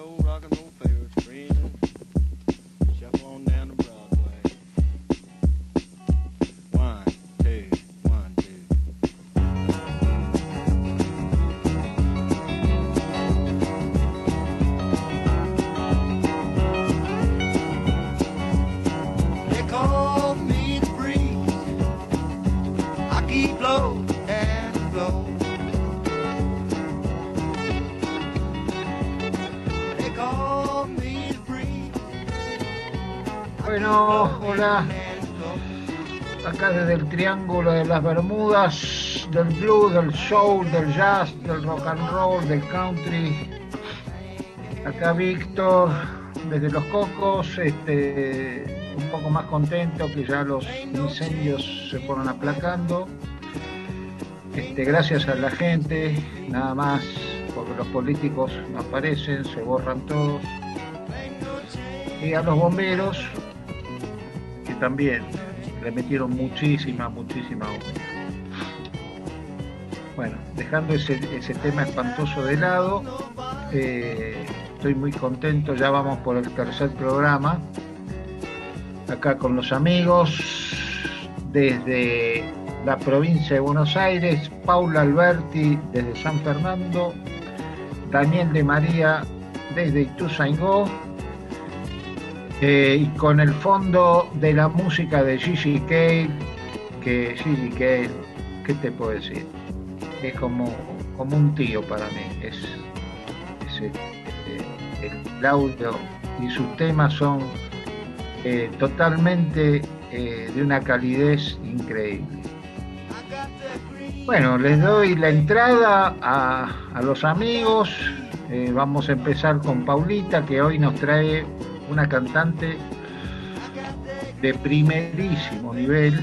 acá desde el Triángulo de las Bermudas, del blues, del soul, del jazz, del rock and roll, del country. Acá Víctor, desde Los Cocos, este, un poco más contento que ya los incendios se fueron aplacando. Este, gracias a la gente, nada más, porque los políticos no aparecen, se borran todos. Y a los bomberos, que también metieron muchísima, muchísima Bueno, dejando ese, tema espantoso de lado, eh, estoy muy contento, ya vamos por el tercer programa, acá con los amigos, desde la provincia de Buenos Aires, Paula Alberti desde San Fernando, Daniel de María desde Ituzaingó, eh, y con el fondo de la música de Gigi Cale, que Gigi Cale, ¿qué te puedo decir? Es como, como un tío para mí, es, eh, el audio y sus temas son eh, totalmente de una calidez increíble. Bueno, les doy la entrada a, a los amigos. vamos a empezar con Paulita, que hoy nos trae una cantante de primerísimo nivel,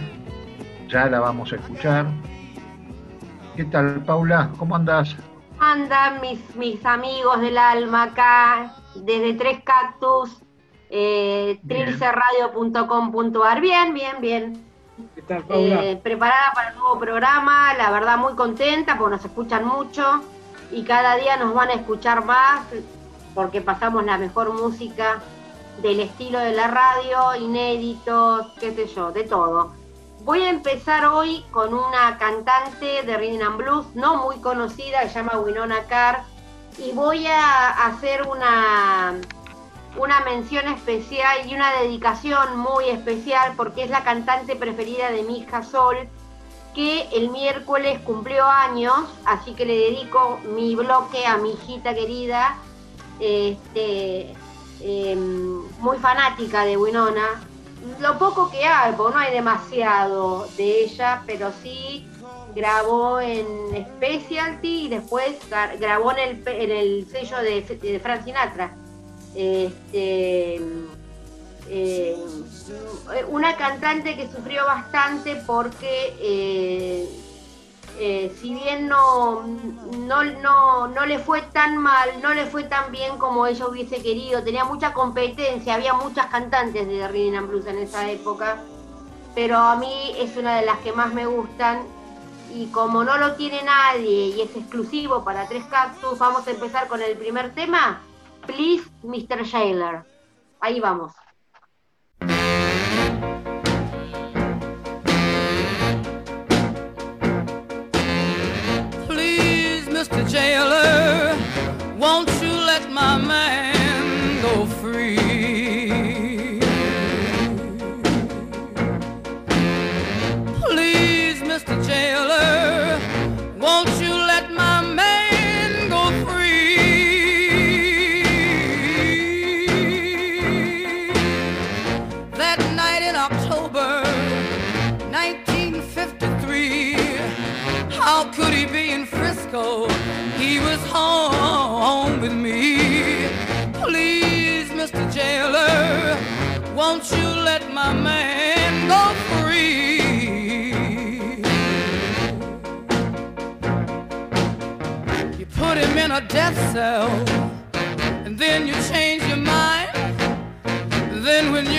ya la vamos a escuchar. ¿Qué tal, Paula? ¿Cómo andas? Andan mis, mis amigos del alma acá, desde Tres Cactus, eh, trilcerradio.com.ar. Bien, bien, bien. ¿Qué tal, Paula? Eh, preparada para el nuevo programa, la verdad muy contenta porque nos escuchan mucho y cada día nos van a escuchar más porque pasamos la mejor música del estilo de la radio, inéditos, qué sé yo, de todo. Voy a empezar hoy con una cantante de Rhythm and Blues, no muy conocida, se llama Winona Carr, y voy a hacer una, una mención especial y una dedicación muy especial porque es la cantante preferida de mi hija Sol, que el miércoles cumplió años, así que le dedico mi bloque a mi hijita querida. Este, Em, muy fanática de Winona. Lo poco que hay, porque no hay demasiado de ella, pero sí grabó en Specialty y después grabó en el, sello de, de Frank Sinatra. Este, em, una cantante que sufrió bastante porque eh, eh, si bien no, no, no, le fue tan mal, no le fue tan bien como ella hubiese querido, tenía mucha competencia, había muchas cantantes de Rhythm and Blues en esa época, pero a mí es una de las que más me gustan y como no lo tiene nadie y es exclusivo para Tres Cactus, vamos a empezar con el primer tema, Please Mr. Shaler. Ahí vamos. Mr. Jailer, won't you Frisco? he was home with me. Please, Mr. Jailer, won't you let my man go free? You put him in a death cell, and then you change your mind. Then when you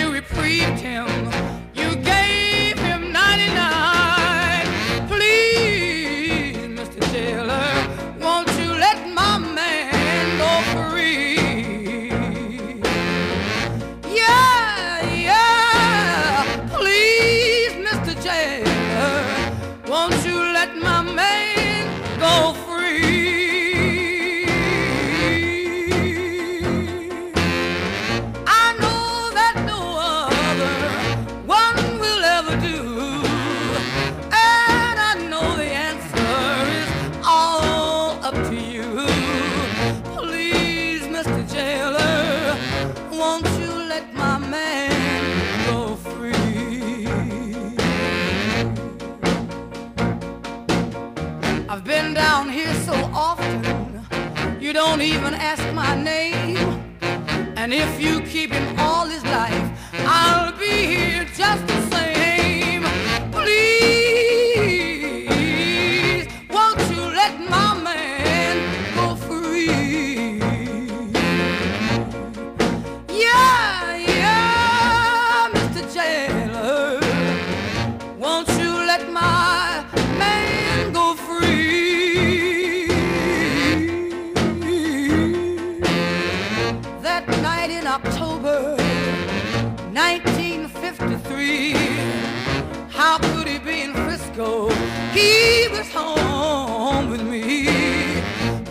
be in Frisco? He was home with me.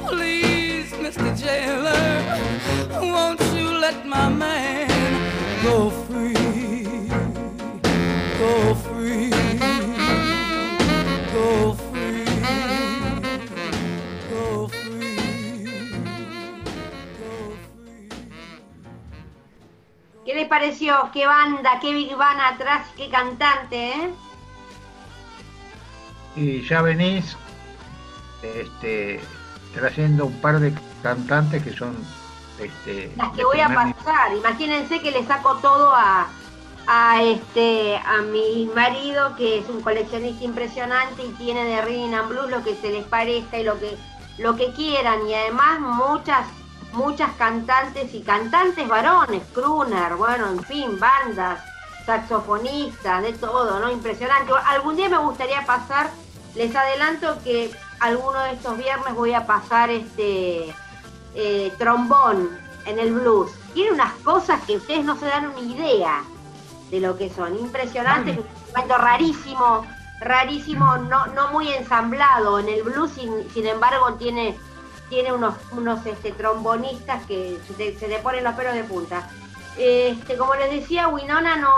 Please, Mr. Jailer, won't you let my man go free? Go free. Go free. Go free. Go free. ¿Qué les pareció? ¿Qué banda? ¿Qué big band atrás? ¿Qué cantante? ¿eh? Y ya venís este, trayendo un par de cantantes que son este, Las que voy a pasar. Imagínense que le saco todo a, a este a mi marido que es un coleccionista impresionante y tiene de Rhythm and Blues lo que se les parezca y lo que lo que quieran y además muchas muchas cantantes y cantantes varones, crooner, bueno, en fin, bandas, saxofonistas, de todo, ¿no? Impresionante. Algún día me gustaría pasar, les adelanto que alguno de estos viernes voy a pasar este eh, trombón en el blues. Tiene unas cosas que ustedes no se dan una idea de lo que son. Impresionantes, un instrumento rarísimo, rarísimo, no, no muy ensamblado. En el blues, sin, sin embargo, tiene, tiene unos, unos este, trombonistas que se se te ponen los pelos de punta. Este, como les decía, Winona no,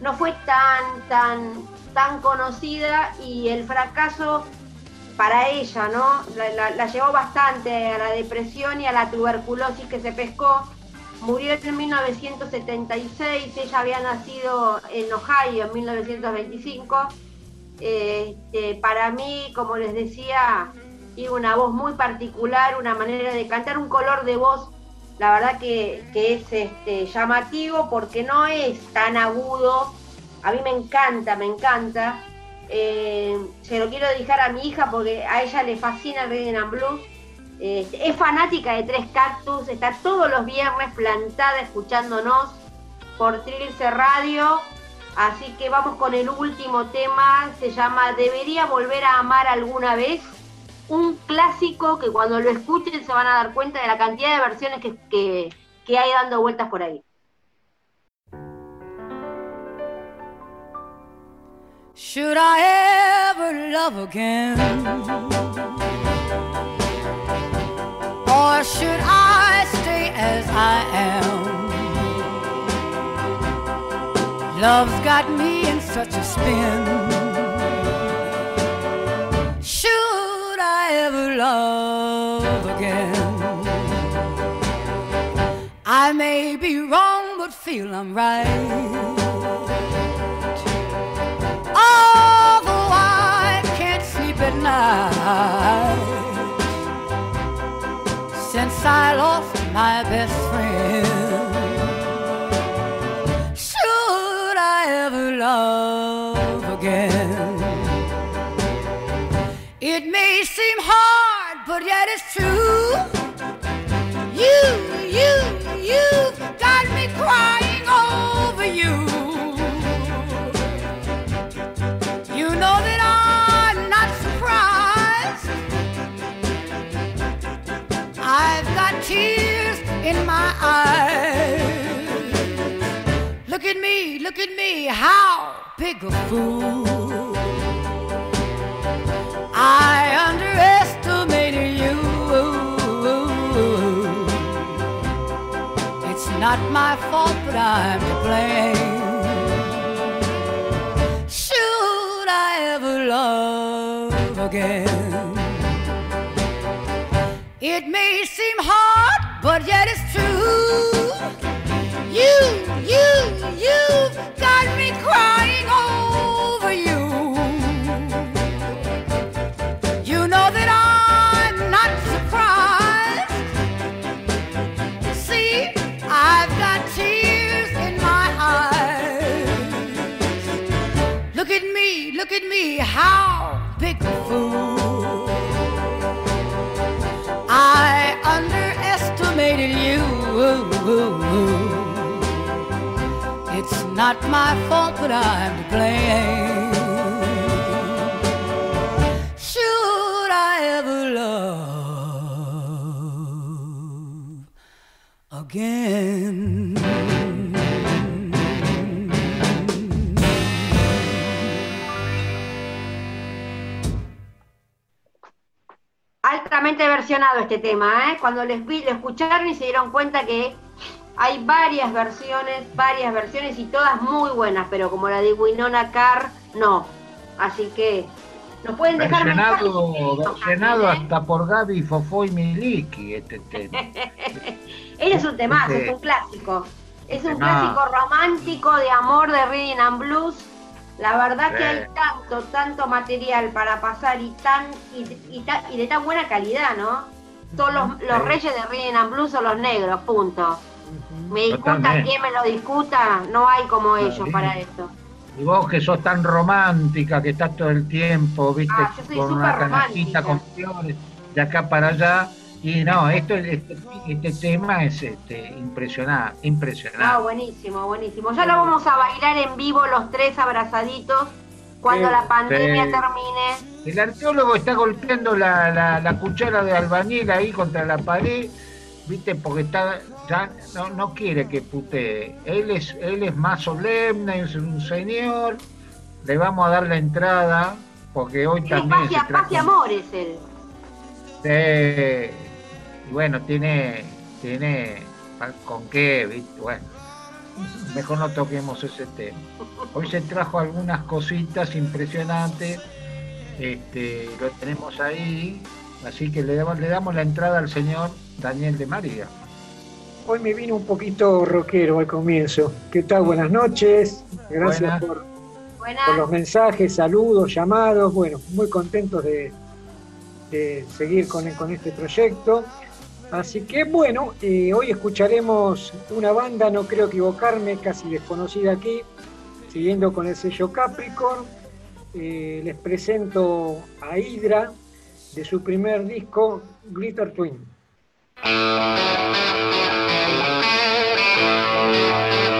no fue tan, tan, tan conocida y el fracaso para ella, ¿no? La, llevó bastante a la depresión y a la tuberculosis que se pescó. Murió en 1976, ella había nacido en Ohio en 1925. Este, para mí, como les decía, tiene una voz muy particular, una manera de cantar, un color de voz, la verdad que, que es este, llamativo porque no es tan agudo. A mí me encanta, me encanta. Eh, se lo quiero dejar a mi hija porque a ella le fascina el Rhythm and Blues. Eh, es fanática de Tres Cactus, está todos los viernes plantada escuchándonos por Trilce Radio. Así que vamos con el último tema, se llama Debería volver a amar alguna vez. Un clásico que cuando lo escuchen se van a dar cuenta de la cantidad de versiones que, que- que hay dando vueltas por ahí. Should I ever love again? Or should I stay as I am? Love's got me in such a spin. Should I ever love again? I may be wrong, but feel I'm right. Night since I lost my best friend. Should I ever love again? It may seem hard, but yet it's true. You, you, you got me crying over. You in my eyes. Look at me, look at me, how big a fool. I underestimated you. It's not my fault, but I'm to blame. Should I ever love again? It may seem hard, but yet it's true. You, you, you've got me crying over not my fault, but I'm to blame. Should I ever love again? altamente versionado este tema, ¿eh? Cuando les vi, lo escucharon y se dieron cuenta que hay varias versiones, varias versiones y todas muy buenas, pero como la de Winona Carr, no. Así que nos pueden dejar versionado, versionado ¿eh? hasta por Gaby Fofo y Miliki este tema. Él es un temazo, es un clásico. Es un clásico romántico de amor de Reading and Blues la verdad que hay tanto, tanto material para pasar y tan y, de tan buena calidad, ¿no? Todos los, reyes de Rhythm and Blues son los negros, punto. Me discuta quien me lo discuta, no hay como ellos para esto. Y vos que sos tan romántica, que estás todo el tiempo, viste, ah, con una canastita con flores, de acá para allá, y no, esto, este, este tema es este, impresionante, impresionante. No, buenísimo, buenísimo. Ya lo vamos a bailar en vivo los tres abrazaditos cuando la pandemia termine. El arqueólogo está golpeando la, la, cuchara de albañil ahí contra la pared, viste, porque está ya no, no quiere que putee. Él es, él es más solemne, es un señor. Le vamos a dar la entrada, porque hoy también. Paz y, amor es él. Sí bueno, tiene, tiene con qué, bueno, mejor no toquemos ese tema. Hoy se trajo algunas cositas impresionantes, este, lo tenemos ahí, así que le damos, le damos la entrada al señor Daniel de María. Hoy me vino un poquito rockero al comienzo. ¿Qué tal? Buenas noches. Gracias por, los mensajes, saludos, llamados. Bueno, muy contentos de, seguir con, con este proyecto. Así que bueno, eh, hoy escucharemos una banda, no creo equivocarme, casi desconocida aquí, siguiendo con el sello Capricorn. Eh, les presento a Hydra de su primer disco, Glitter Twin. Este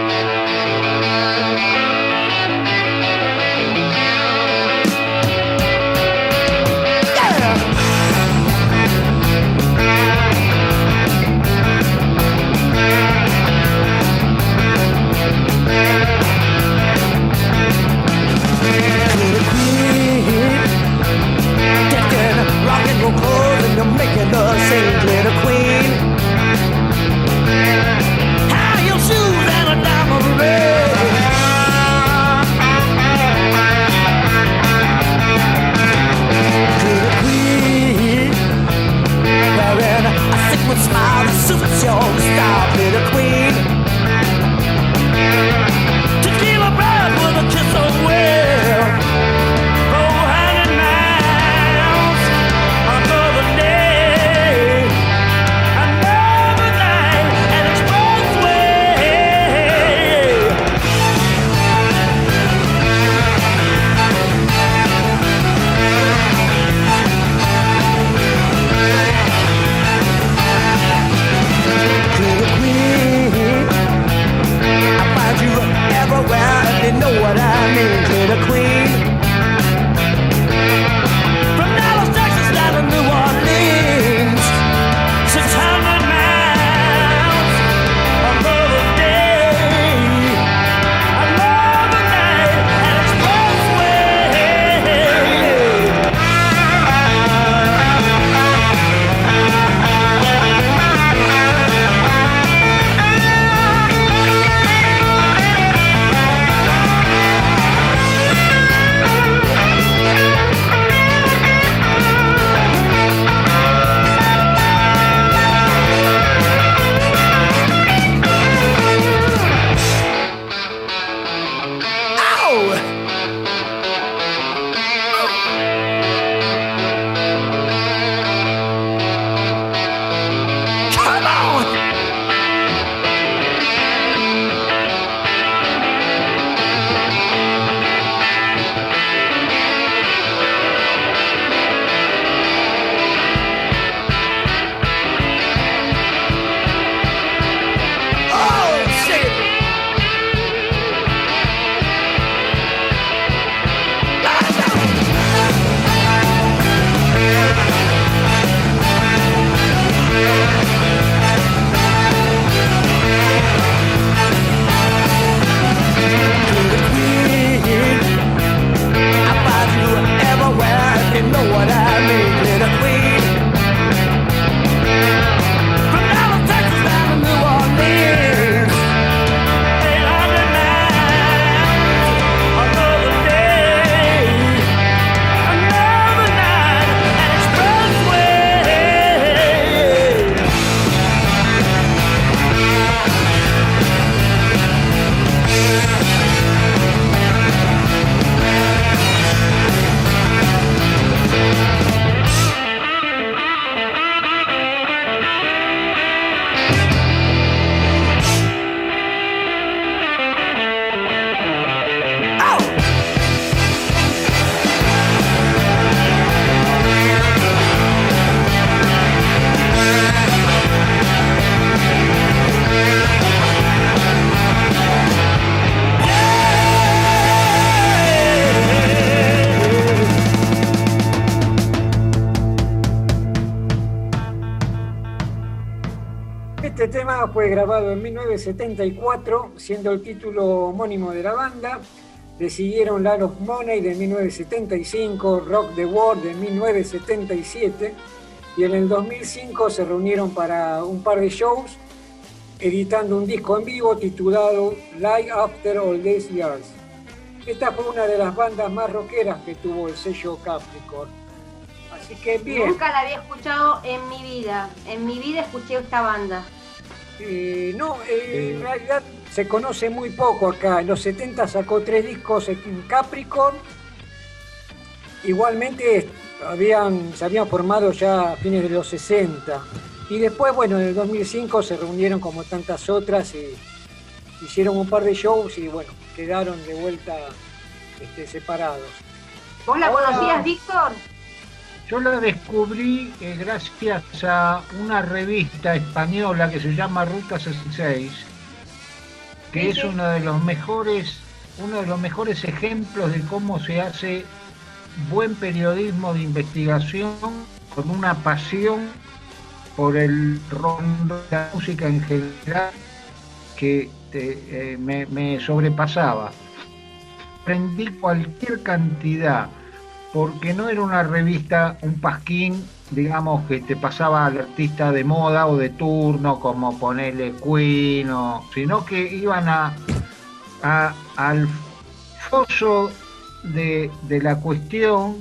fue grabado en 1974, siendo el título homónimo de la banda. Le siguieron Land of Money de 1975, Rock the World de 1977 y en el 2005 se reunieron para un par de shows editando un disco en vivo titulado Live After All These Years. Esta fue una de las bandas más rockeras que tuvo el sello Capricorn. Así que bien. Nunca la había escuchado en mi vida. En mi vida escuché esta banda. Eh, no, eh, en realidad se conoce muy poco acá. En los 70 sacó tres discos en Capricorn. Igualmente habían, se habían formado ya a fines de los 60. Y después, bueno, en el 2005 se reunieron como tantas otras y hicieron un par de shows y bueno, quedaron de vuelta este, separados. ¿Vos la conocías, Víctor? Yo la descubrí eh, gracias a una revista española que se llama Ruta 66, que es uno de los mejores, uno de los mejores ejemplos de cómo se hace buen periodismo de investigación con una pasión por el ron la música en general que eh, me, sobrepasaba. Aprendí cualquier cantidad, porque no era una revista, un pasquín, digamos, que te pasaba al artista de moda o de turno, como ponerle Queen, sino que iban al foso de, de la cuestión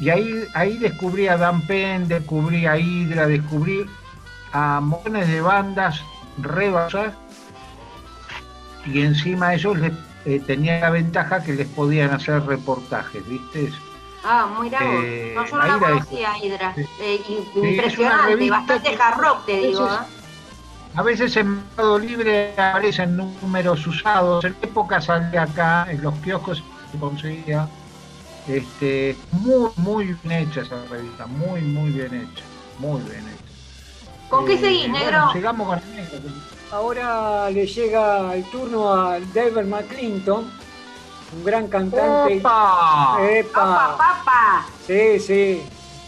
y ahí, ahí descubrí a Dan Penn, descubrí a Hydra, descubrí a montones de bandas rebasas y encima ellos les, eh, tenían la ventaja que les podían hacer reportajes, ¿viste? Ah, muy bravo. Eh, no, yo no la conocía, Hydra. Eh, impresionante, bastante hard rock, te digo. ¿eh? A veces en Mercado Libre aparecen números usados. En época salía acá, en los kioscos se conseguía este, muy, muy bien hecha esa revista, muy, muy bien hecha, muy bien hecha. ¿Con qué seguís, eh, negro? Llegamos con Ahora le llega el turno a David McClinton, un gran cantante. ¡Opa! ¡Epa! Sí, sí.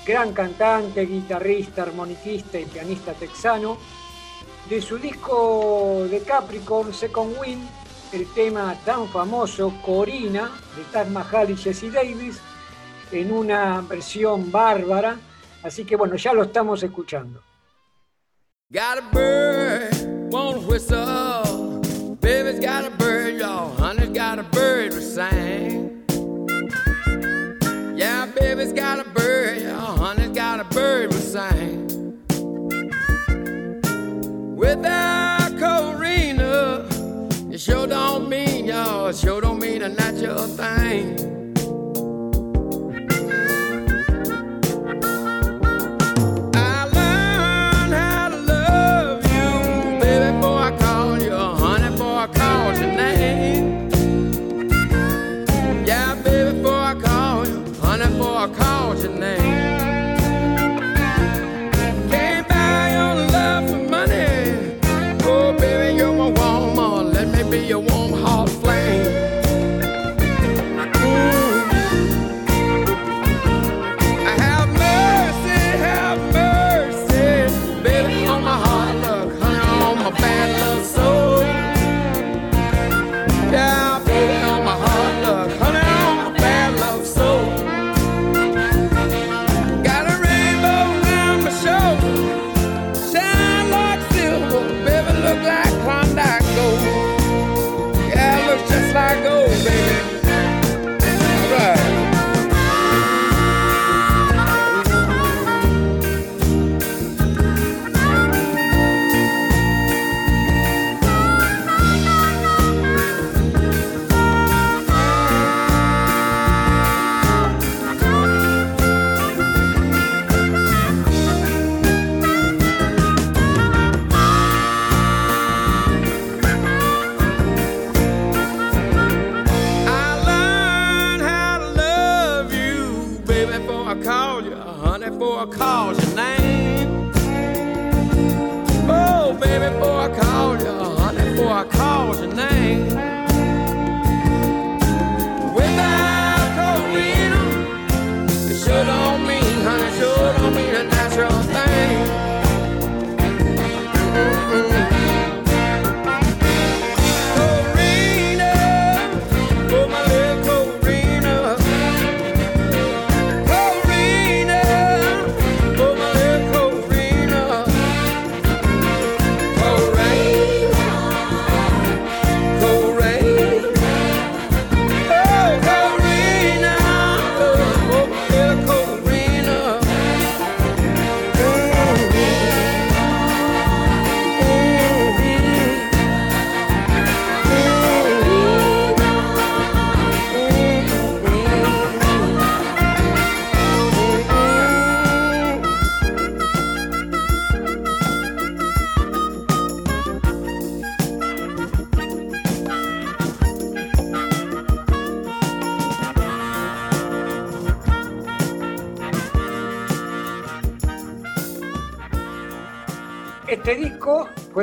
Gran cantante, guitarrista, armoniquista y pianista texano. De su disco de Capricorn, Second Wind, el tema tan famoso Corina de Taj Mahal y Jesse Davis en una versión bárbara. Así que bueno, ya lo estamos escuchando. Got a bird, won't whistle. Baby's got a bird, y'all. Honey's got a bird to sing. Yeah, baby's got a bird, y'all. Honey's got a bird to sing. Without Corina. It sure don't mean y'all, it sure don't mean a natural thing.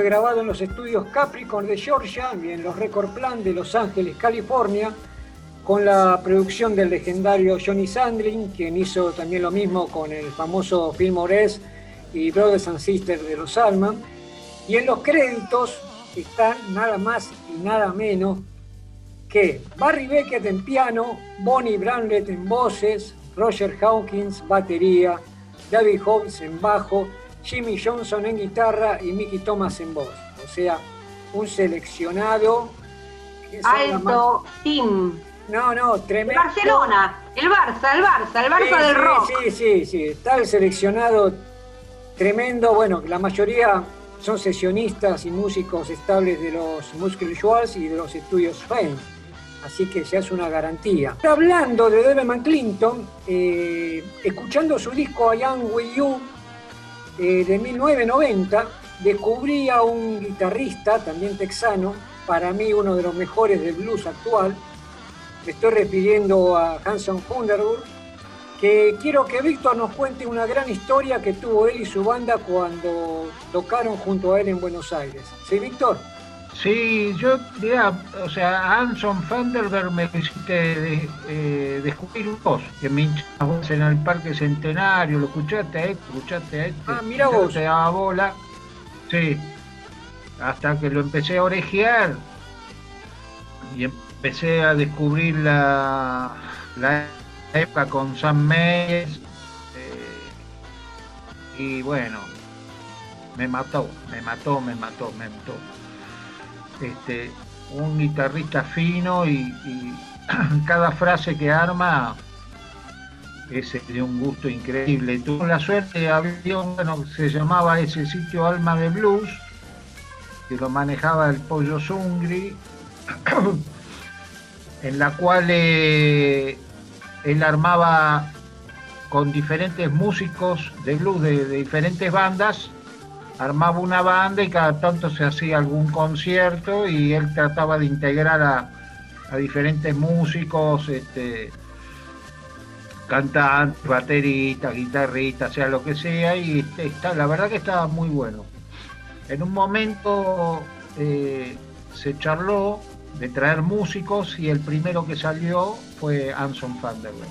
Grabado en los estudios Capricorn de Georgia y en los Record Plan de Los Ángeles, California, con la producción del legendario Johnny Sandlin, quien hizo también lo mismo con el famoso Film Ores y Brothers and Sisters de Los Alman. Y en los créditos están nada más y nada menos que Barry Beckett en piano, Bonnie Bramlett en voces, Roger Hawkins batería, David Hobbs en bajo Jimmy Johnson en guitarra y Mickey Thomas en voz. O sea, un seleccionado. Alto team. No, no, tremendo. Barcelona, el Barça, el Barça, el Barça del rock. Sí, sí, sí, está el seleccionado tremendo. Bueno, la mayoría son sesionistas y músicos estables de los Muscle Shoals y de los estudios Fame. Así que ya es una garantía. Hablando de Devin Clinton, eh, escuchando su disco I Am With You, eh, de 1990 descubrí a un guitarrista, también texano, para mí uno de los mejores del blues actual. Me estoy refiriendo a Hanson Hunderburg, que quiero que Víctor nos cuente una gran historia que tuvo él y su banda cuando tocaron junto a él en Buenos Aires. ¿Sí, Víctor? Sí, yo diría, o sea, Anson Fanderberg me hiciste eh, descubrir un voz, que me hinchabas en el Parque Centenario, lo escuchaste a este, escuchaste a este. Ah, mira vos. Te daba bola. Sí, hasta que lo empecé a orejear y empecé a descubrir la, la época con Sam Meyers. Eh, y bueno, me mató, me mató, me mató, me mató este, un guitarrista fino y, cada frase que arma es de un gusto increíble. Tuve la suerte, había un, bueno, se llamaba ese sitio Alma de Blues, que lo manejaba el Pollo Zungri, en la cual eh, él armaba con diferentes músicos de blues de diferentes bandas armaba una banda y cada tanto se hacía algún concierto y él trataba de integrar a, diferentes músicos, este, cantantes, bateristas, guitarristas, sea lo que sea, y está, la verdad que estaba muy bueno. En un momento eh, se charló de traer músicos y el primero que salió fue Anson Vanderberg.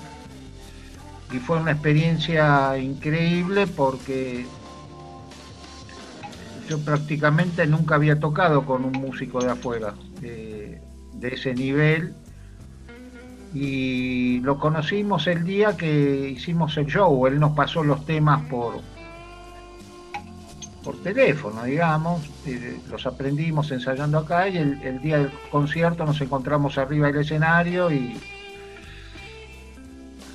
Y fue una experiencia increíble porque yo prácticamente nunca había tocado con un músico de afuera, de ese nivel. Y lo conocimos el día que hicimos el show. Él nos pasó los temas por, por teléfono, digamos. los aprendimos ensayando acá y el, día del concierto nos encontramos arriba del escenario y,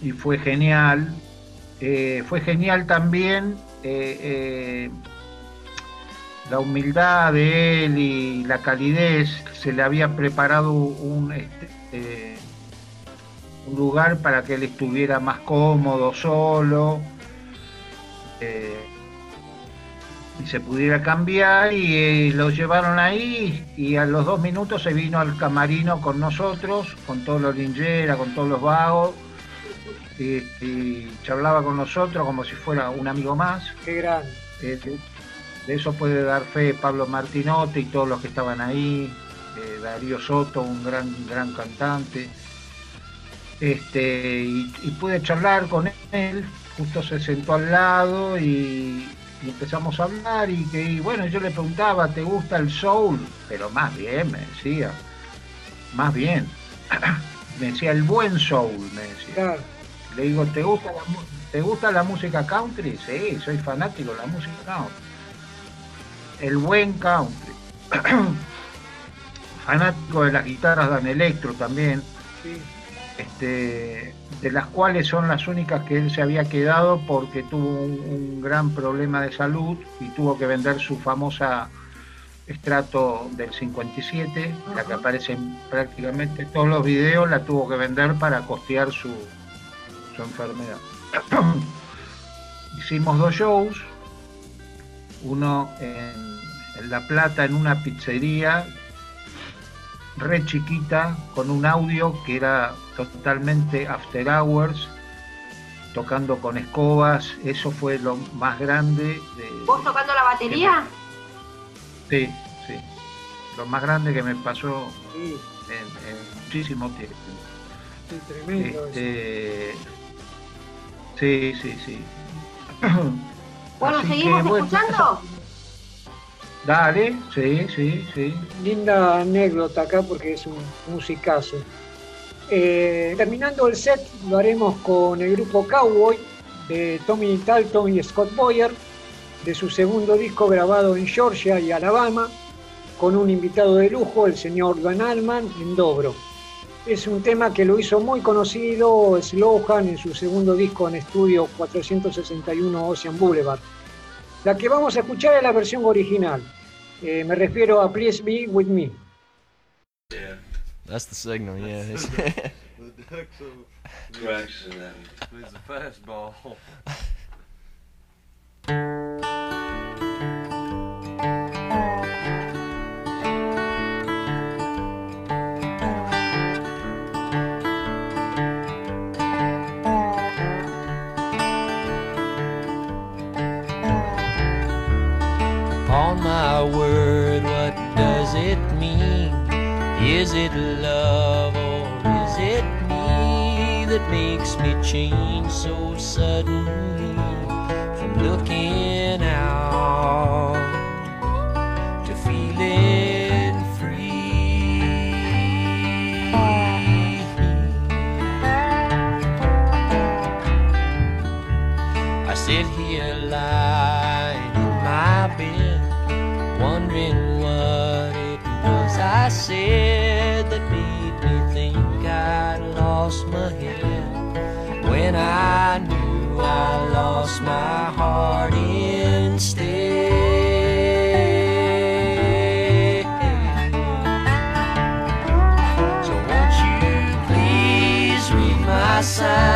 y fue genial. Eh, fue genial también eh, eh, la humildad de él y la calidez, se le había preparado un, este, eh, un lugar para que él estuviera más cómodo, solo, eh, y se pudiera cambiar, y eh, lo llevaron ahí, y a los dos minutos se vino al camarino con nosotros, con todos los lingeras, con todos los vagos, y, charlaba con nosotros como si fuera un amigo más. Qué grande de eso puede dar fe Pablo Martinotti y todos los que estaban ahí, eh, Darío Soto, un gran, gran cantante. Este, y, pude charlar con él, justo se sentó al lado y, y empezamos a hablar y que bueno, yo le preguntaba, ¿te gusta el soul? Pero más bien, me decía, más bien. me decía el buen soul, me decía. Le digo, ¿te gusta, la, ¿te gusta la música country? Sí, soy fanático de la música country. El buen country. fanático de las guitarras Dan Electro también. Este, de las cuales son las únicas que él se había quedado porque tuvo un, gran problema de salud y tuvo que vender su famosa estrato del 57, la que aparece en prácticamente todos los videos, la tuvo que vender para costear su, su enfermedad. Hicimos dos shows, uno en, en La Plata en una pizzería re chiquita, con un audio que era totalmente after hours, tocando con escobas, eso fue lo más grande. De, ¿Vos tocando la batería? sí, sí. Lo más grande que me pasó en, muchísimo tiempo. Sí, tremendo. Este, sí, sí, sí. Bueno, ¿seguimos escuchando? Dale, sí, sí, sí. Linda anécdota acá porque es un musicazo. Eh, terminando el set, lo haremos con el grupo Cowboy de Tommy Talton y Scott Boyer, de su segundo disco grabado en Georgia y Alabama, con un invitado de lujo, el señor Van Alman, en Dobro. Es un tema que lo hizo muy conocido Slohan en su segundo disco en estudio 461 Ocean Boulevard. La que vamos a escuchar es la versión original. Eh, me refiero a Please Be With Me. Yeah. That's the signal, yeah. the ducks It's a fastball. my word, what does it mean? Is it love or is it me that makes me change so suddenly from looking out said that made me think I'd lost my head when I knew I lost my heart instead. So won't you please read my signs,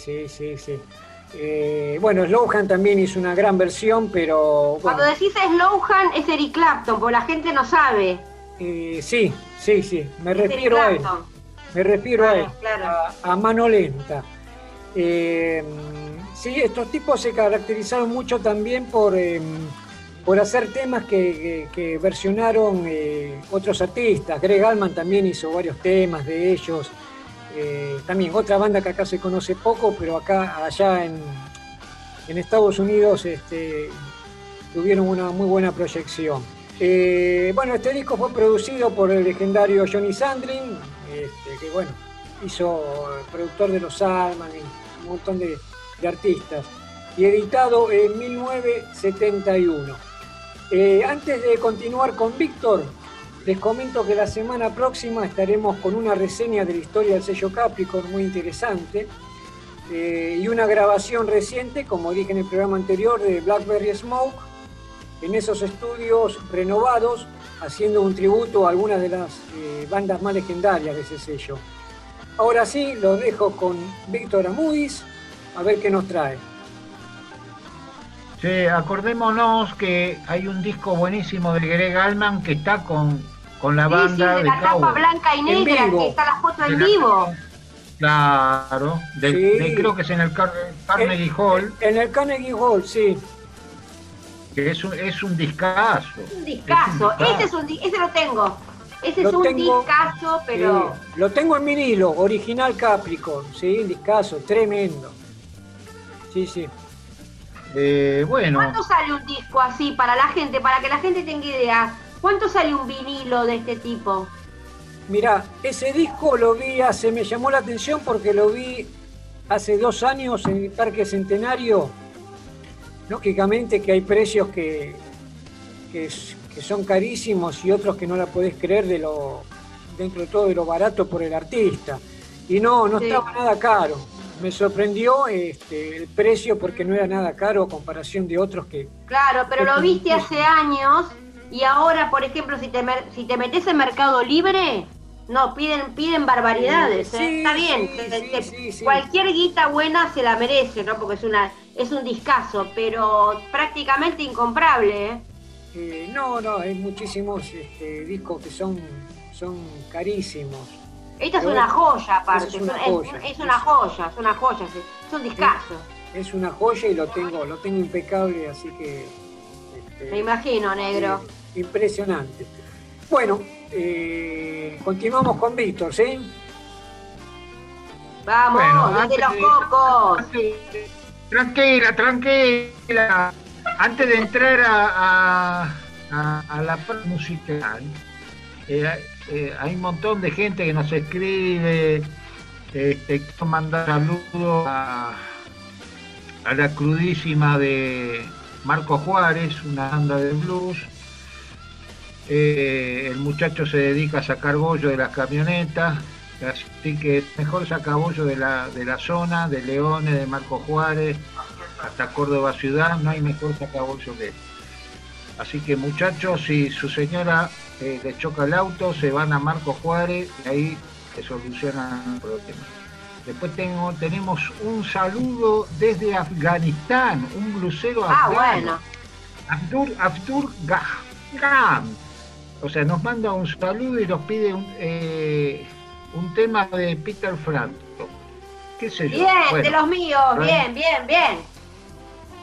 Sí, sí, sí. Eh, bueno, Slowhan también hizo una gran versión, pero... Cuando decís Slowhan es Eric Clapton, porque la gente no sabe. Eh, sí, sí, sí, me refiero a él. Me refiero a él, a, mano lenta. Eh, sí, estos tipos se caracterizaron mucho también por, em, por hacer temas que, versionaron eh, otros artistas. Greg Allman también hizo varios temas de ellos. Eh, también otra banda que acá se conoce poco, pero acá, allá en, en Estados Unidos, este, tuvieron una muy buena proyección. Eh, bueno, este disco fue producido por el legendario Johnny Sandrin, este, que bueno, hizo productor de los Alman y un montón de, artistas, y editado en 1971. Eh, antes de continuar con Víctor, les comento que la semana próxima estaremos con una reseña de la historia del sello Capricorn muy interesante eh, y una grabación reciente, como dije en el programa anterior, de Blackberry Smoke, en esos estudios renovados, haciendo un tributo a algunas de las eh, bandas más legendarias de ese sello. Ahora sí, los dejo con Víctor Amudis, a ver qué nos trae. Sí, acordémonos que hay un disco buenísimo de Greg Allman que está con, con la banda sí, de, la capa blanca y negra, que está la foto en vivo. Claro, creo que es en el Carnegie Hall. En el Carnegie Hall, sí. Que es un, es un discazo. Un discazo. Ese, es un, ese lo tengo. Ese es un discazo, pero. lo tengo en vinilo, original Capricorn, sí, un discazo, tremendo. Sí, sí. Eh, bueno. ¿Cuánto sale un disco así para la gente, para que la gente tenga idea? ¿Cuánto sale un vinilo de este tipo? Mira, ese disco lo vi hace, me llamó la atención porque lo vi hace dos años en el Parque Centenario. Lógicamente que hay precios que, que, son carísimos y otros que no la podés creer de lo, dentro de todo de lo barato por el artista. Y no, no estaba nada caro me sorprendió este, el precio porque no era nada caro a comparación de otros que... Claro, pero lo viste hace años y ahora, por ejemplo, si te, si te metes en Mercado Libre, no, piden, piden barbaridades. ¿eh? Está bien, cualquier guita buena se la merece, ¿no? Porque es, una, es un discazo, pero prácticamente incomprable. ¿eh? Eh, no, no, hay muchísimos este, discos que son, son carísimos. Esta es una joya, aparte. Es una, joya, es, una joya, es una joya, es un discazo. Es una joya y lo tengo, lo tengo impecable, así que. Este, Me imagino, negro. Eh, impresionante. Bueno, eh, continuamos con Víctor, ¿sí? Vamos, desde los cocos. tranquila, tranquila. Antes de entrar a, a, la parte musical, eh, eh, hay un montón de gente que nos escribe, este, quiero mandar saludos a, la crudísima de Marco Juárez, una banda de blues. Eh, el muchacho se dedica a sacar bollo de las camionetas, así que mejor sacar bollo de la, de la zona, de Leones, de Marco Juárez, hasta Córdoba Ciudad, no hay mejor sacabollo que Así que muchachos, si su señora eh, le choca el auto, se van a Marco Juárez y ahí se soluciona el problema. Después tengo, tenemos un saludo desde Afganistán, un blusero ah, Bueno. Abdur, Abdur Gaham. O sea, nos manda un saludo y nos pide un, eh, un tema de Peter Frampton. ¿Qué sé yo? Bien, de los míos, bien, bien, bien.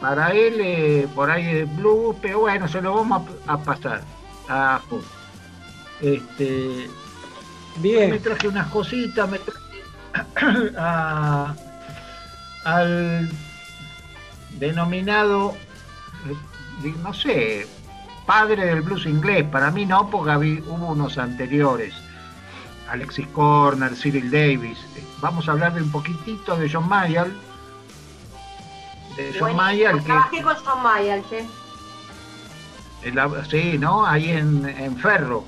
Para él, eh, por ahí es blues, pero bueno, se lo vamos a, pasar a este, Bien. Me traje unas cositas, me traje al denominado, eh, no sé, padre del blues inglés. Para mí no, porque hubo unos anteriores. Alexis Corner, Cyril Davis. Vamos a hablar de un poquitito de John Mayall. De John Mayall. Trabajé con John Mayall, ¿sí? sí, ¿no? Ahí en, en Ferro.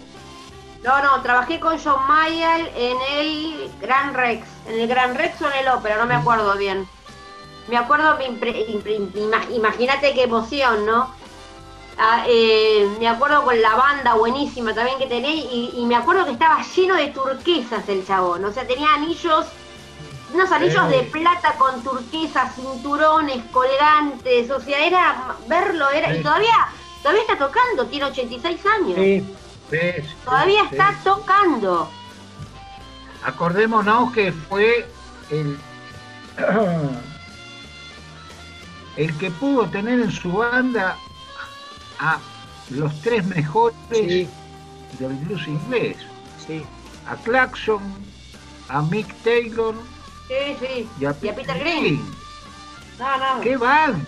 No, no, trabajé con John Mayall en el Gran Rex. En el Gran Rex o en el Ópera, no me acuerdo bien. Me acuerdo, imagínate qué emoción, ¿no? Ah, eh, me acuerdo con la banda buenísima también que tenía y, me acuerdo que estaba lleno de turquesas el chabón. O sea, tenía anillos unos anillos de plata con turquesa, cinturones, colgantes, o sea, era verlo, era, y todavía, todavía está tocando, tiene 86 años. Sí, todavía está tocando. Acordémonos que fue el, el que pudo tener en su banda a los tres mejores del blues inglés. A Claxon, a Mick Taylor y, a Peter, Green. ¿Qué banda?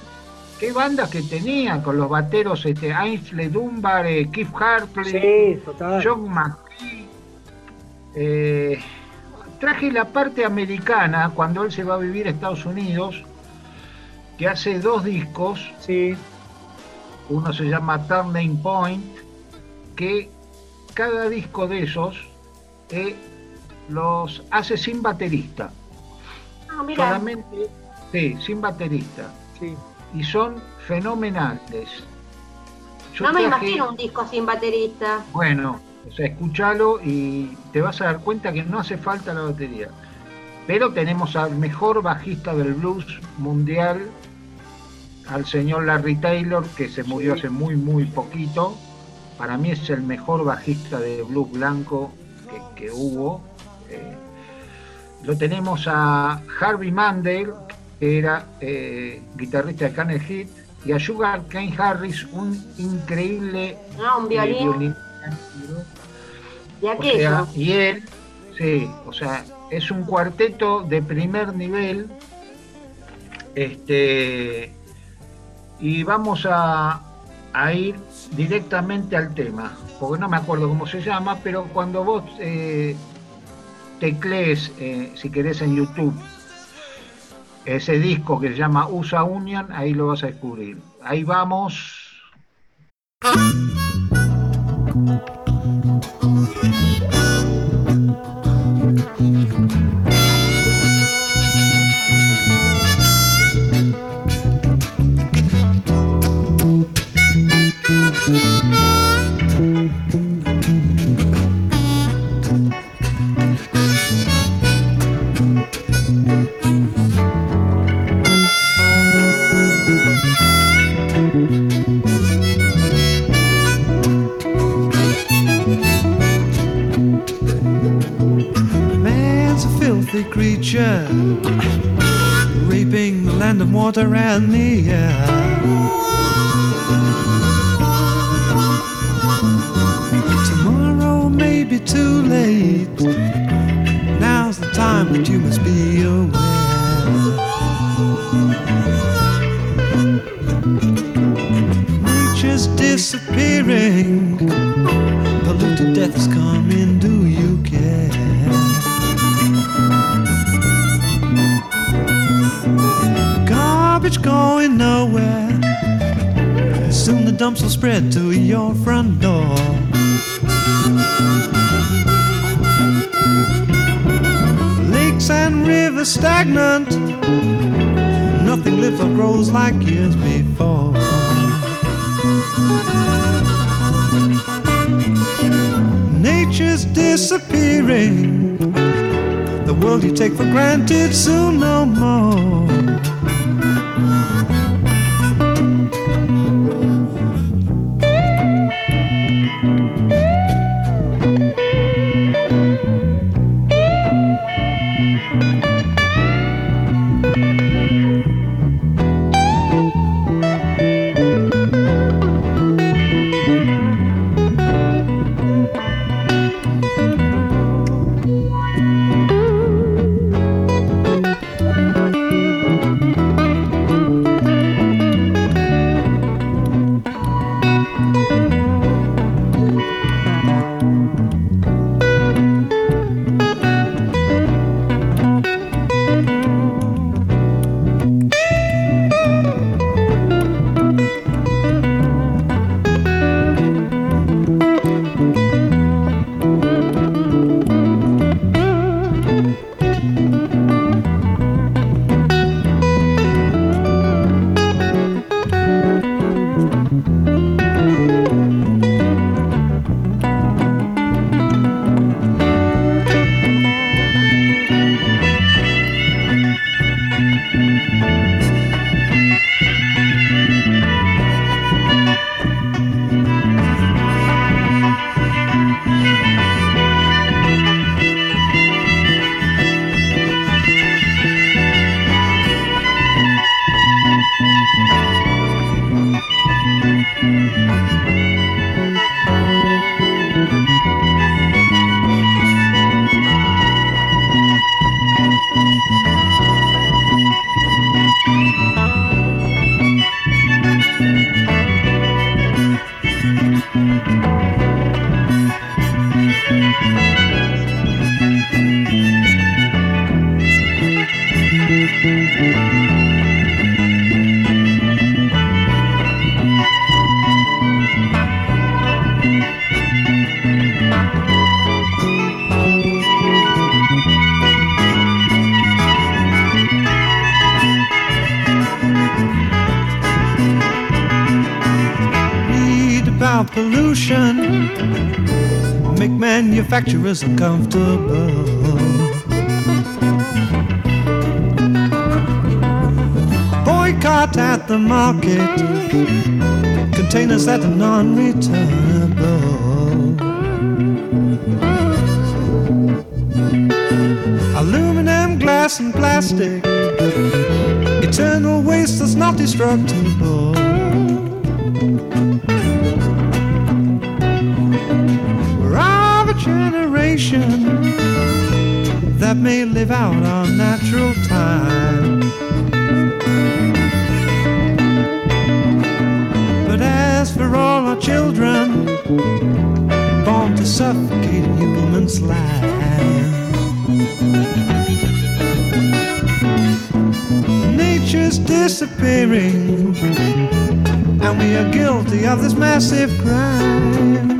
¿Qué bandas que tenía con los bateros este, Ainsley Dunbar, eh, Keith Hartley, John McKee? Eh, traje la parte americana cuando él se va a vivir a Estados Unidos, que hace dos discos. Sí. Uno se llama Turning Point, que cada disco de esos eh, los hace sin baterista. Ah, mira. Solamente, sí, sin baterista. Sí. Y son fenomenales. no me imagino un disco sin baterista. Bueno, o sea, escúchalo y te vas a dar cuenta que no hace falta la batería. Pero tenemos al mejor bajista del blues mundial, al señor Larry Taylor, que se murió hace muy, muy poquito. Para mí es el mejor bajista de blues blanco que, hubo. Eh, lo tenemos a Harvey Mandel, que era eh, guitarrista de Canel Heat, y a Sugar Kane Harris, un increíble ah, un violín. y él, sí, o sea, es un cuarteto de primer nivel. Este, y vamos a, ir directamente al tema, porque no me acuerdo cómo se llama, pero cuando vos eh, teclees, eh, si querés en YouTube, ese disco que se llama USA Union, ahí lo vas a descubrir. Ahí vamos. Manufacturers uncomfortable. Boycott at the market, containers that are non returnable. Aluminum, glass, and plastic, eternal waste that's not destructible. May live out our natural time. But as for all our children, born to suffocate a human's life, nature's disappearing, and we are guilty of this massive crime.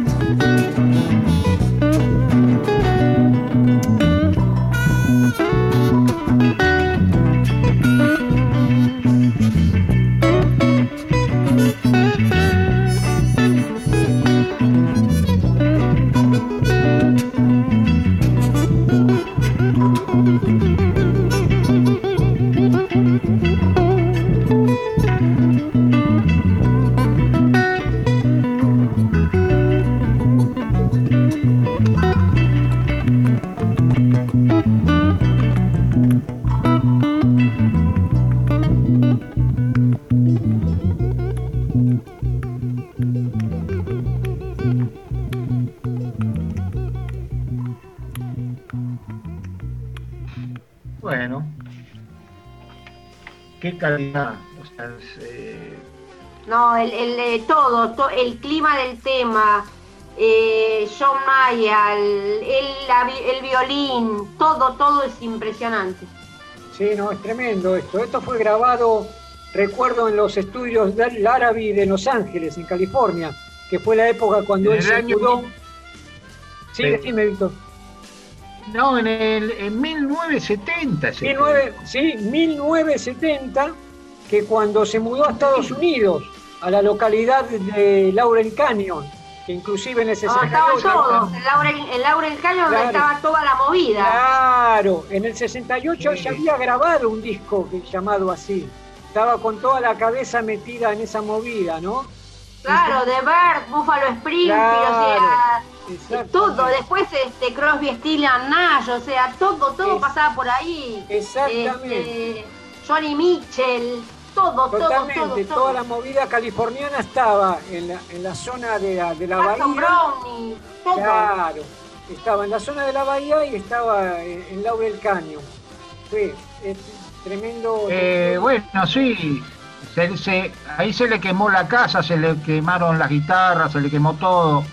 Calidad. Eh, no, el, el eh, todo, el clima del tema, eh, John Maya, el, el, violín, todo, todo es impresionante. Sí, no, es tremendo esto. Esto fue grabado, recuerdo, en los estudios del Árabe de Los Ángeles, en California, que fue la época cuando él se mudó. Sí, decime, Víctor. No, en, el, en 1970. sí, 1970, que cuando se mudó a Estados Unidos, a la localidad de Laurel Canyon, que inclusive en el 68... No, estaban todos, en Laurel, Canyon estaba toda la movida. Claro, en el 68 ya había grabado un disco llamado así. Estaba con toda la cabeza metida en esa movida, ¿no? Claro, de Bert, Buffalo Springfield, o sea todo, después este Crosby, Steele Nash, o sea, todo, todo pasaba por ahí. Exactamente. Este, Johnny Mitchell, todo, Totalmente, todo, todo, toda la movida californiana estaba en la, en la zona de la, de la bahía. Brownie, todo. Claro, estaba en la zona de la bahía y estaba en, Laurel Canyon. Fue tremendo. Eh, bueno, sí. Ahí se le quemó la casa, se le quemaron las guitarras, se le quemó todo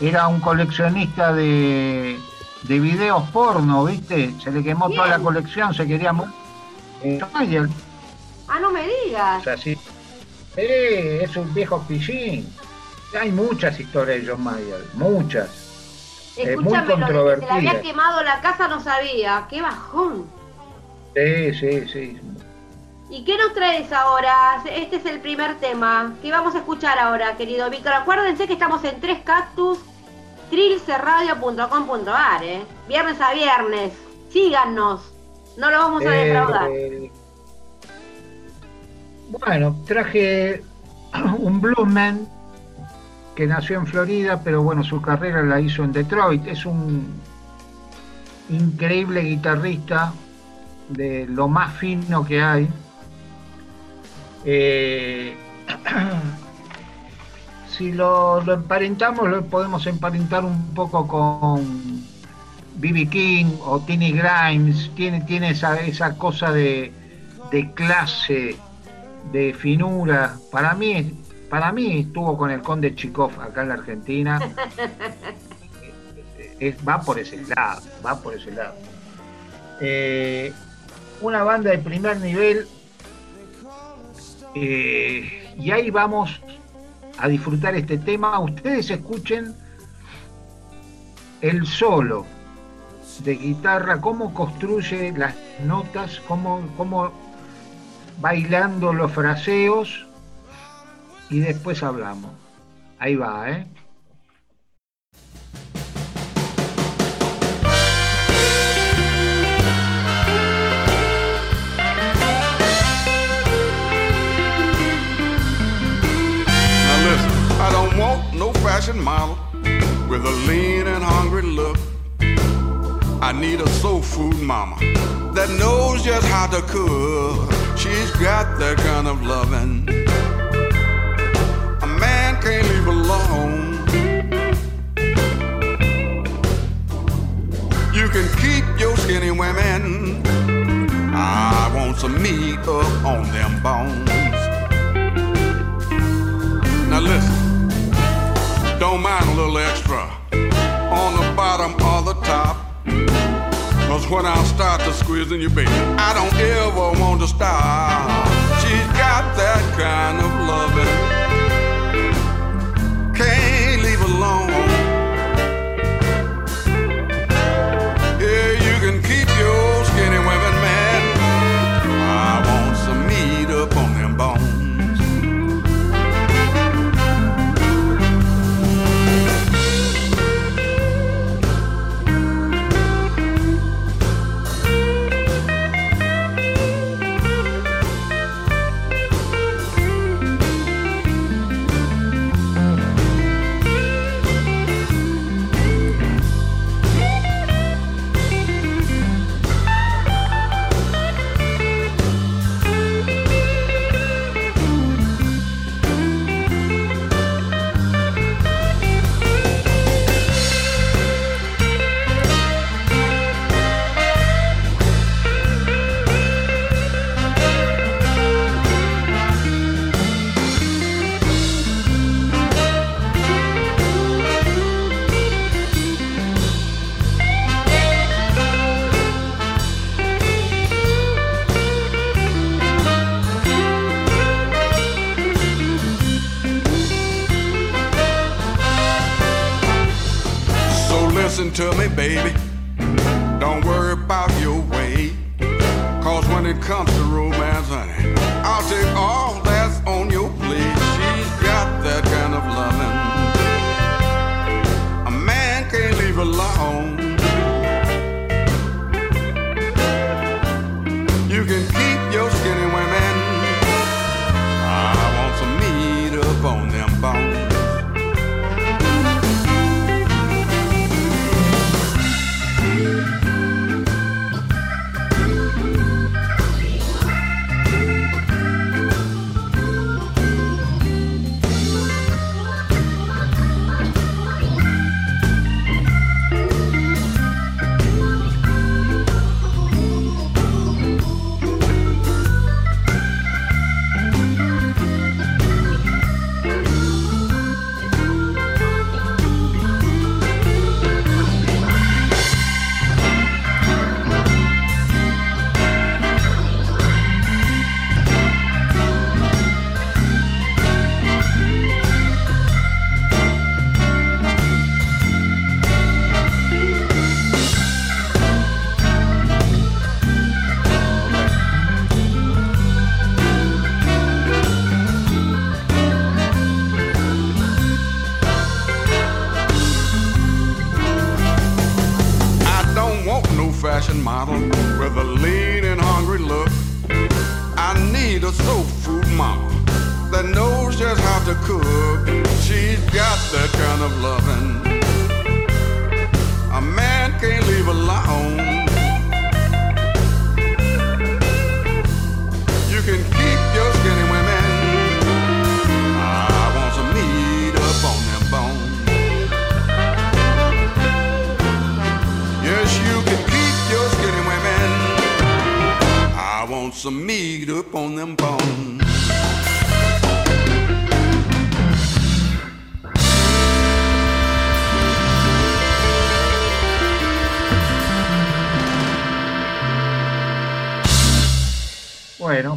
era un coleccionista de, de videos porno, ¿viste? Se le quemó toda la colección, se quería eh, Ah, no me digas. O sea, sí. Eh, es un viejo pichín. Hay muchas historias de John Mayer, muchas. Escúchame, lo de que se le había quemado la casa no sabía. ¡Qué bajón! Sí, sí, sí. ¿Y qué nos traes ahora? Este es el primer tema. ¿Qué vamos a escuchar ahora, querido Víctor? Acuérdense que estamos en Tres Cactus, trilcerradio.com.ar, ¿eh? Viernes a viernes. Síganos. No lo vamos a eh, defraudar. bueno, traje un bluesman que nació en Florida, pero bueno, su carrera la hizo en Detroit. Es un increíble guitarrista de lo más fino que hay eh, si lo, emparentamos, lo podemos emparentar un poco con B.B. King o Tiny Grimes, tiene, tiene esa, esa cosa de, clase, de finura. Para mí, para mí estuvo con el Conde Chikov acá en la Argentina. va por ese lado, va por ese lado. Eh, una banda de primer nivel. Eh, y ahí vamos a disfrutar este tema. Ustedes escuchen el solo de guitarra, cómo construye las notas, cómo, cómo bailando los fraseos y después hablamos. Ahí va, ¿eh? Fashion model with a lean and hungry look. I need a soul food mama that knows just how to cook. She's got that kind of loving. A man can't leave alone. You can keep your skinny women. I want some meat up on them bones. Now listen, don't mind a little extra on the bottom or the top. Cause when I start to squeezing you, baby, I don't ever want to stop. She's got that kind of loving.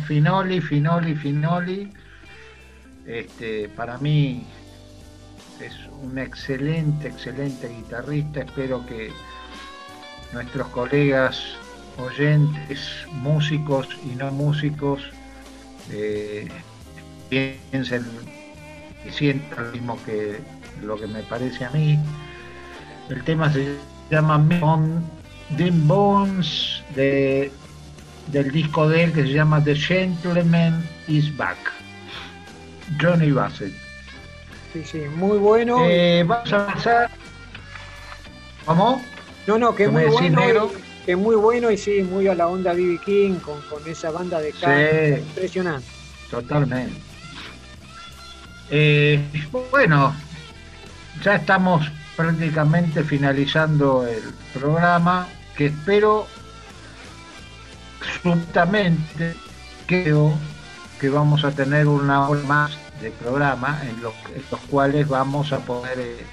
Finoli, Finoli, Finoli. Este, para mí es un excelente, excelente guitarrista. Espero que nuestros colegas oyentes, músicos y no músicos, eh, piensen y sientan lo mismo que lo que me parece a mí. El tema se llama On Dim Bones de, del disco de él que se llama The Gentleman is Back. Johnny Bassett. Sí, sí, muy bueno. Eh, vamos a pasar. ¿Cómo? No, no, que muy bueno. que muy bueno y sí, muy a la onda B.B. King con, con, esa banda de canto. Impresionante. Totalmente. Eh, bueno, ya estamos prácticamente finalizando el programa que espero absolutamente creo que vamos a tener una hora más de programa en los, cuales vamos a poder eh,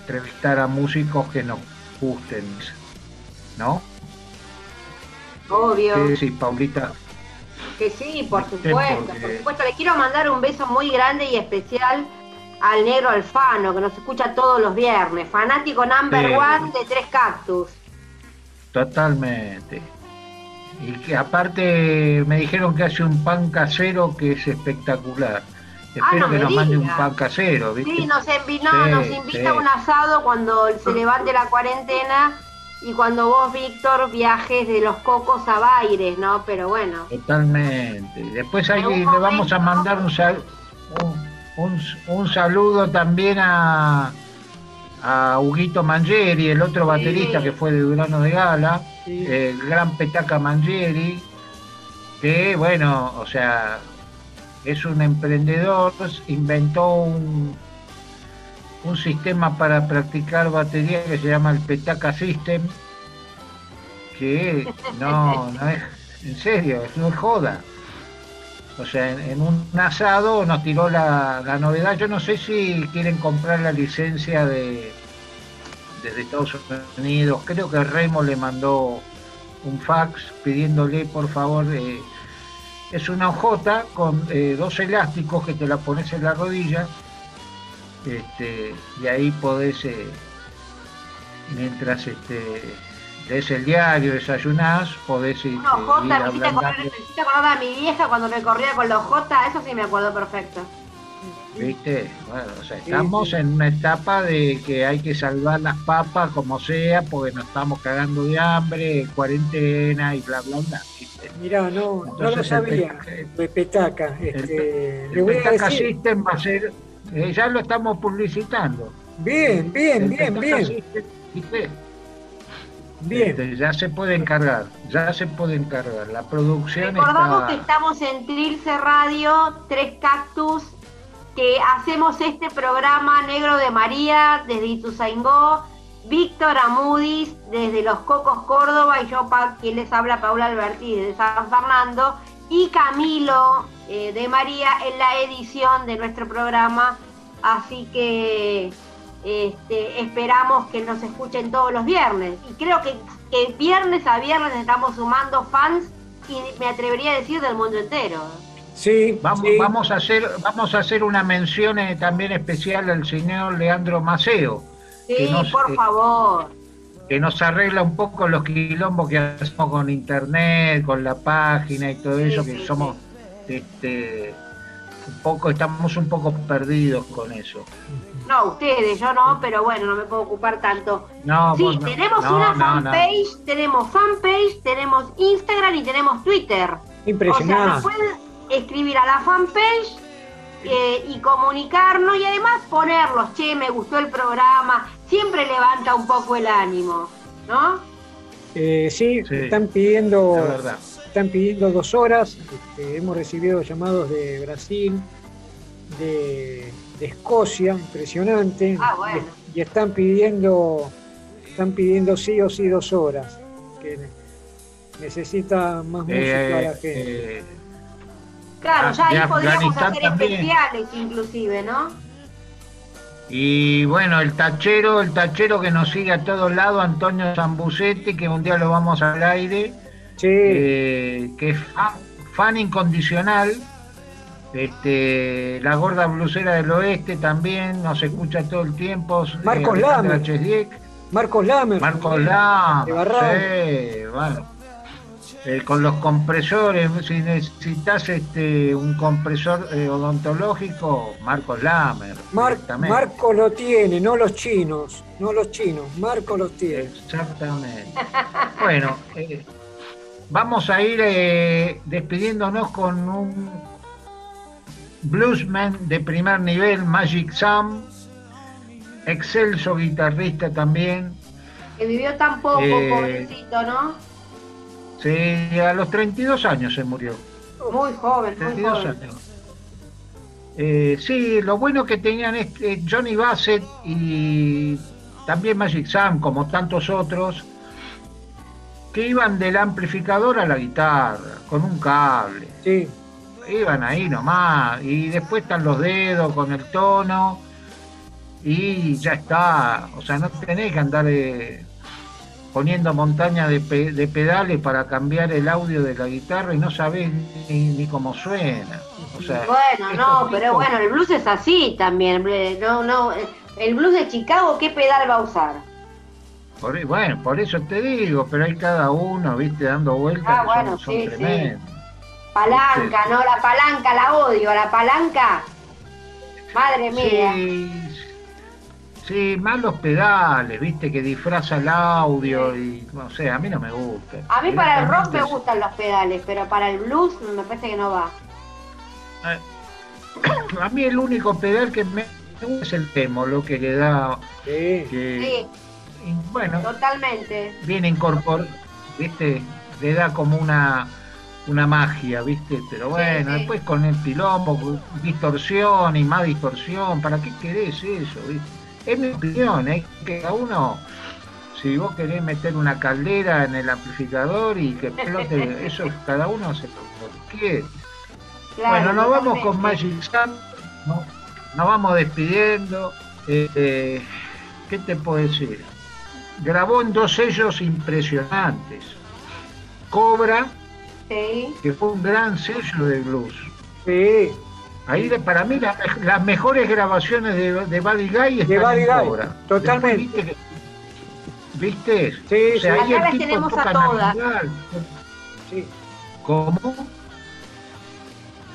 entrevistar a músicos que nos gusten, ¿no? Obvio. Sí, Paulita. Que sí, por supuesto, por supuesto. Le quiero mandar un beso muy grande y especial al negro Alfano, que nos escucha todos los viernes. Fanático number one de Tres Cactus. Totalmente. Y que aparte me dijeron que hace un pan casero que es espectacular. Espero ah, que nos mande un pan casero, ¿viste? Sí, nos, nos invita a un asado cuando se levante la cuarentena y cuando vos, Víctor, viajes de los cocos a Baires, ¿no? Pero bueno. Totalmente. Después ahí le vamos a mandar un, un, un saludo también a, a Huguito Mangieri, el otro baterista que fue de Durano de Gala, el gran Petaca Mangieri, que bueno, o sea, es un emprendedor, inventó un, un sistema para practicar batería que se llama el Petaca System, que no, no es, en serio, no es joda. O sea, en, un asado nos tiró la, novedad. Yo no sé si quieren comprar la licencia de desde Estados Unidos. Creo que Remo le mandó un fax pidiéndole por favor. Eh, es una hojota con eh, dos elásticos que te la pones en la rodilla este, y ahí podés, eh, mientras este, lees el diario, desayunás, podés ir. No, J, me hiciste acordar a mi vieja cuando me corría con los J, eso sí me acuerdo perfecto. ¿Viste? Bueno, o sea, estamos en una etapa de que hay que salvar las papas como sea, porque nos estamos cagando de hambre, cuarentena y bla, bla, bla. Mirá, no, no lo sabía, de Petaca. Este, el, Petaca System va a ser, eh, ya lo estamos publicitando. Bien, bien, bien, bien. Bien. Este, ya se puede encargar, ya se puede encargar. La producción Recordamos que estamos en Trilce Radio, Tres Cactus, que hacemos este programa Negro de María desde Ituzaingó, Víctor Amudis desde Los Cocos Córdoba y yo, quien les habla, Paula Alberti desde San Fernando, y Camilo eh, de María en la edición de nuestro programa. Así que este, esperamos que nos escuchen todos los viernes. Y creo que, viernes a viernes estamos sumando fans y me atrevería a decir del mundo entero. Sí, vamos, vamos a hacer, vamos a hacer una mención eh, también especial al señor Leandro Maceo. Sí, por favor. Que nos arregla un poco los quilombos que hacemos con internet, con la página y todo eso, que somos este un poco, estamos un poco perdidos con eso. No, ustedes, yo no, pero bueno, no me puedo ocupar tanto. No, sí, tenemos una fanpage, tenemos fanpage, tenemos Instagram y tenemos Twitter. Impresionante. O sea, nos pueden escribir a la fanpage eh, y comunicarnos y además ponerlos, che, me gustó el programa, siempre levanta un poco el ánimo, ¿no? Eh, sí, están pidiendo, están pidiendo dos horas. Este, hemos recibido llamados de Brasil, de de Escocia, impresionante. Ah, bueno. y, están pidiendo, están pidiendo sí o sí dos horas. Que necesita más música la eh, gente. Eh, claro, ya ahí podríamos hacer especiales inclusive, ¿no? Y bueno, el tachero, el tachero que nos sigue a todos lados, Antonio Zambucetti, que un día lo vamos al aire, sí. Eh, que es fan incondicional. Este, la gorda blusera del oeste también nos escucha todo el tiempo. Marcos Lamer. Marcos Lamer. Marcos Lamer. Sí, bueno. Eh, con los compresores, si necesitas este, un compresor eh, odontológico, Marcos Lamer. Marco lo tiene, no los chinos, no los chinos, Marco los tiene. Exactamente. bueno, eh, vamos a ir despidiéndonos con un bluesman de primer nivel, Magic Sam, excelso guitarrista también. Que vivió tan poco, pobrecito, ¿no? Sí, a los 32 años se murió. Muy joven, 32 muy joven. años. Eh, sí, lo bueno que tenían es Johnny Bassett y también Magic Sam, como tantos otros, que iban del amplificador a la guitarra, con un cable. Sí. Iban ahí nomás, y después están los dedos con el tono, y ya está. O sea, no tenés que andar de poniendo montaña de, pedales para cambiar el audio de la guitarra y no sabés ni, cómo suena. bueno, no, pero bueno, el blues es así también. No, no, el blues de Chicago, ¿qué pedal va a usar? bueno, por eso te digo, pero hay cada uno, viste, dando vueltas. Ah, bueno, sí, sí. Palanca, no, la palanca la odio, la palanca. Madre mía. Sí, más los pedales, viste, que disfraza el audio y no sé, a mí no me gusta. A mí para el rock me gustan los pedales, pero para el blues me parece que no va. Eh, a mí el único pedal que me gusta es el lo que le da... Sí. sí. bueno. Totalmente. Bien incorporado, viste, le da como una una magia, ¿viste? Pero bueno, después con el pilombo, distorsión y más distorsión, ¿para qué querés eso, viste? Es mi opinión, ¿eh? que cada uno, si vos querés meter una caldera en el amplificador y que explote, eso cada uno se lo quiere. bueno, nos vamos con Magic Sam, ¿no? nos vamos despidiendo. Eh, eh, ¿Qué te puedo decir? Grabó en dos sellos impresionantes. Cobra, que fue un gran sello de blues. Sí. Ahí para mí las mejores grabaciones de, de Buddy Guy están de Buddy Guy, Totalmente. ¿Viste? Sí, o sea, sí. Acá las tenemos a todas. Sí. ¿Cómo?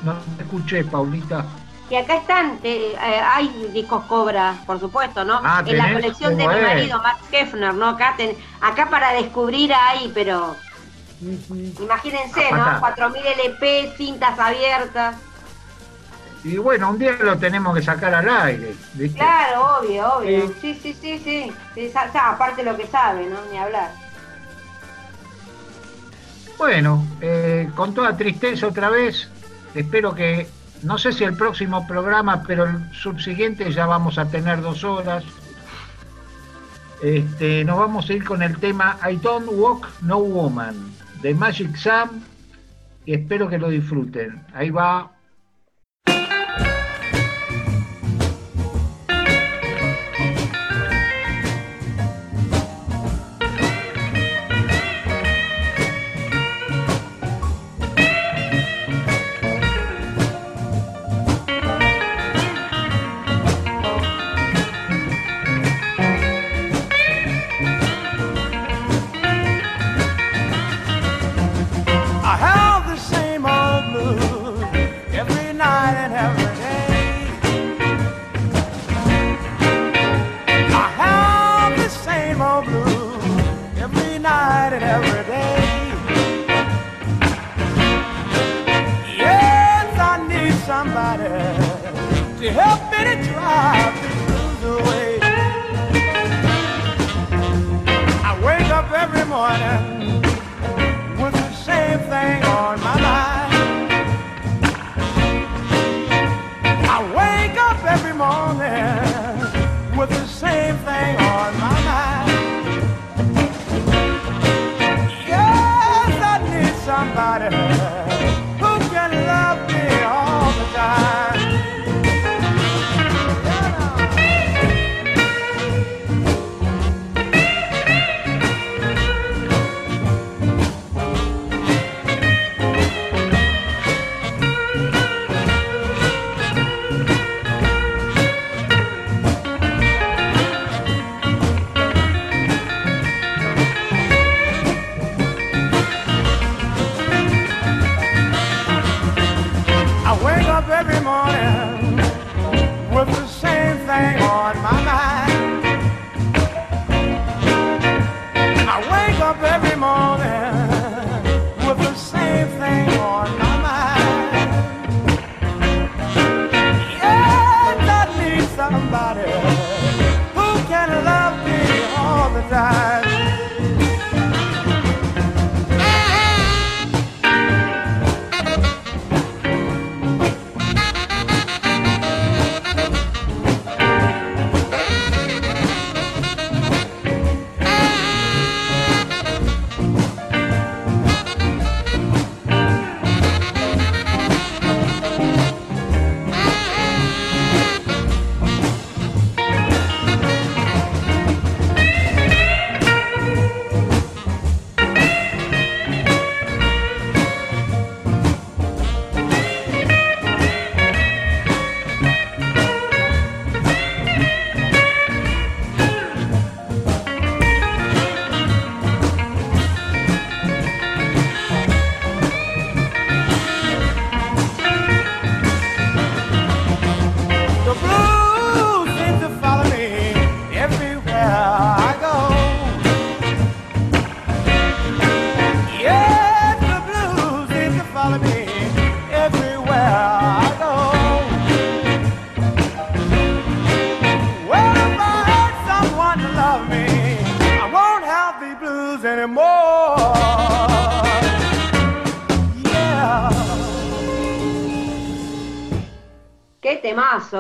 No te escuché, Paulita. Y acá están, eh, hay discos Cobra, por supuesto, ¿no? Ah, en la colección de mi marido, Max Hefner, ¿no? Acá, ten, acá para descubrir hay, pero imagínense, ¿no? 4000 LP, cintas abiertas. Y bueno, un día lo tenemos que sacar al aire. Claro, obvio, obvio. Sí, sí, sí, sí. aparte lo que sabe, ¿no? Ni hablar. Bueno, eh, con toda tristeza otra vez, espero que, no sé si el próximo programa, pero el subsiguiente ya vamos a tener dos horas. Este, nos vamos a ir con el tema I Don't Walk No Woman de Magic Sam y espero que lo disfruten. Ahí va you help me to drive this blues away? I wake up every morning.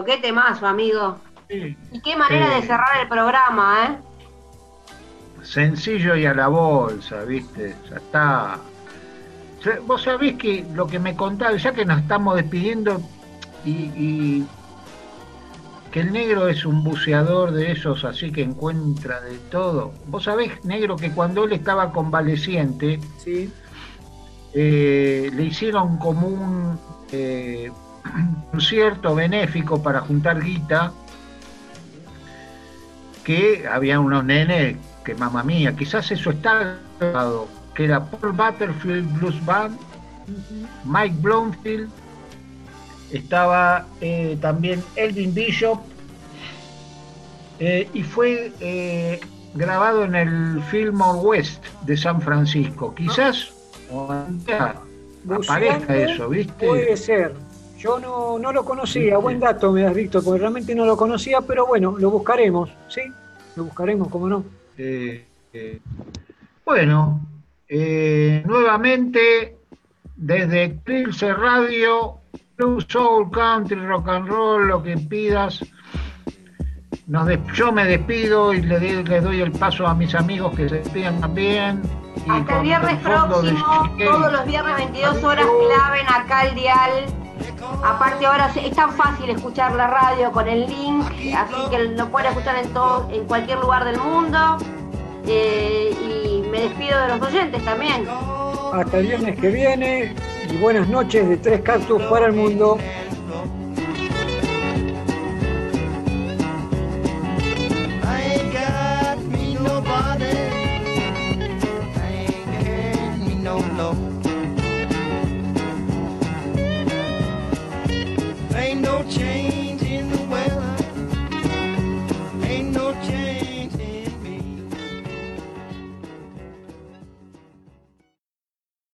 Qué temazo, amigo. Y qué manera de cerrar el programa, ¿eh? Sencillo y a la bolsa, ¿viste? Ya está. Vos sabés que lo que me contaba, ya que nos estamos despidiendo y, que el negro es un buceador de esos así que encuentra de todo. Vos sabés, negro, que cuando él estaba convaleciente, sí. Eh, le hicieron como un eh, concierto benéfico para juntar guita, que había unos nenes que mamá mía, quizás eso está grabado, que era Paul Butterfield Blues Band, Mike Blomfield, estaba eh, también Elvin Bishop, eh, y fue eh, grabado en el Fillmore West de San Francisco. Quizás aparezca eso, ¿viste? Puede ser, yo no, no lo conocía, buen dato me has visto, porque realmente no lo conocía, pero bueno, lo buscaremos, ¿sí? Lo buscaremos, ¿cómo no? Eh, eh, bueno, eh, nuevamente desde Trilce Radio, Blue Soul, Country, Rock and Roll, lo que pidas. Nos yo me despido y le, doy el paso a mis amigos que se despidan también. Hasta el viernes próximo, todos los viernes 22 horas claven acá el dial Aparte ahora es tan fácil escuchar la radio con el link, así que lo pueden escuchar en todo, en cualquier lugar del mundo. Eh, y me despido de los oyentes también. Hasta el viernes que viene y buenas noches de Tres Cactus para el Mundo.